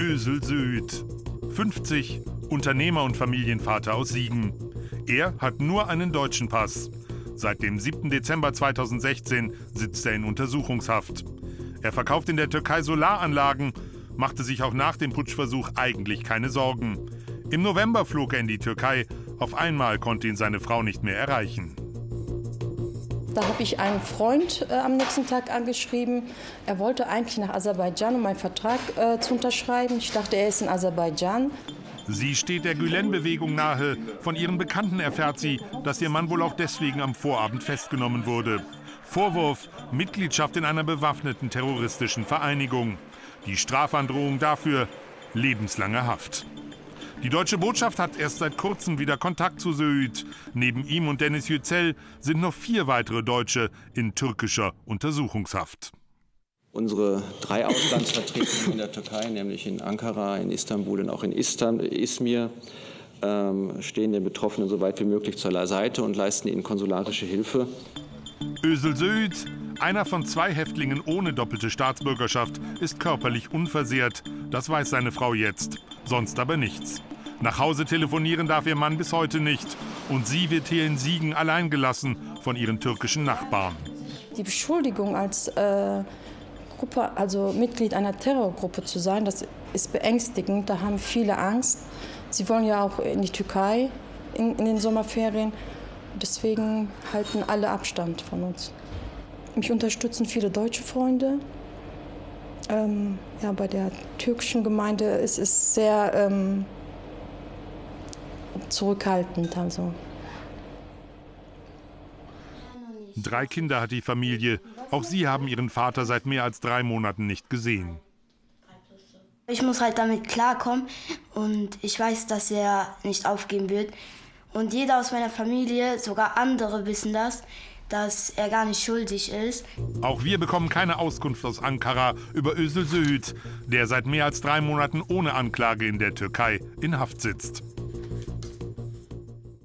Ösel Söğüt, 50, Unternehmer und Familienvater aus Siegen. Er hat nur einen deutschen Pass. Seit dem 7. Dezember 2016 sitzt er in Untersuchungshaft. Er verkauft in der Türkei Solaranlagen, machte sich auch nach dem Putschversuch eigentlich keine Sorgen. Im November flog er in die Türkei. Auf einmal konnte ihn seine Frau nicht mehr erreichen. Da habe ich einen Freund äh, am nächsten Tag angeschrieben. Er wollte eigentlich nach Aserbaidschan, um einen Vertrag äh, zu unterschreiben. Ich dachte, er ist in Aserbaidschan. Sie steht der Gülen-Bewegung nahe. Von ihren Bekannten erfährt sie, dass ihr Mann wohl auch deswegen am Vorabend festgenommen wurde. Vorwurf: Mitgliedschaft in einer bewaffneten terroristischen Vereinigung. Die Strafandrohung dafür: lebenslange Haft. Die deutsche Botschaft hat erst seit kurzem wieder Kontakt zu Söğüt. Neben ihm und Dennis Yücel sind noch vier weitere Deutsche in türkischer Untersuchungshaft. Unsere drei Auslandsvertretungen in der Türkei, nämlich in Ankara, in Istanbul und auch in Izmir, ähm, stehen den Betroffenen so weit wie möglich zur Seite und leisten ihnen konsularische Hilfe. Ösel Söğüt, einer von zwei Häftlingen ohne doppelte Staatsbürgerschaft, ist körperlich unversehrt. Das weiß seine Frau jetzt, sonst aber nichts. Nach Hause telefonieren darf ihr Mann bis heute nicht. Und sie wird hier in Siegen allein gelassen von ihren türkischen Nachbarn. Die Beschuldigung als äh, Gruppe, also Mitglied einer Terrorgruppe zu sein, das ist beängstigend. Da haben viele Angst. Sie wollen ja auch in die Türkei in, in den Sommerferien. Deswegen halten alle Abstand von uns. Mich unterstützen viele deutsche Freunde. Ähm, ja, bei der türkischen Gemeinde ist es sehr ähm, zurückhaltend. Also. Drei Kinder hat die Familie. Auch sie haben ihren Vater seit mehr als drei Monaten nicht gesehen. Ich muss halt damit klarkommen und ich weiß, dass er nicht aufgeben wird. Und jeder aus meiner Familie, sogar andere wissen das, dass er gar nicht schuldig ist. Auch wir bekommen keine Auskunft aus Ankara über Özil Söğüt, der seit mehr als drei Monaten ohne Anklage in der Türkei in Haft sitzt.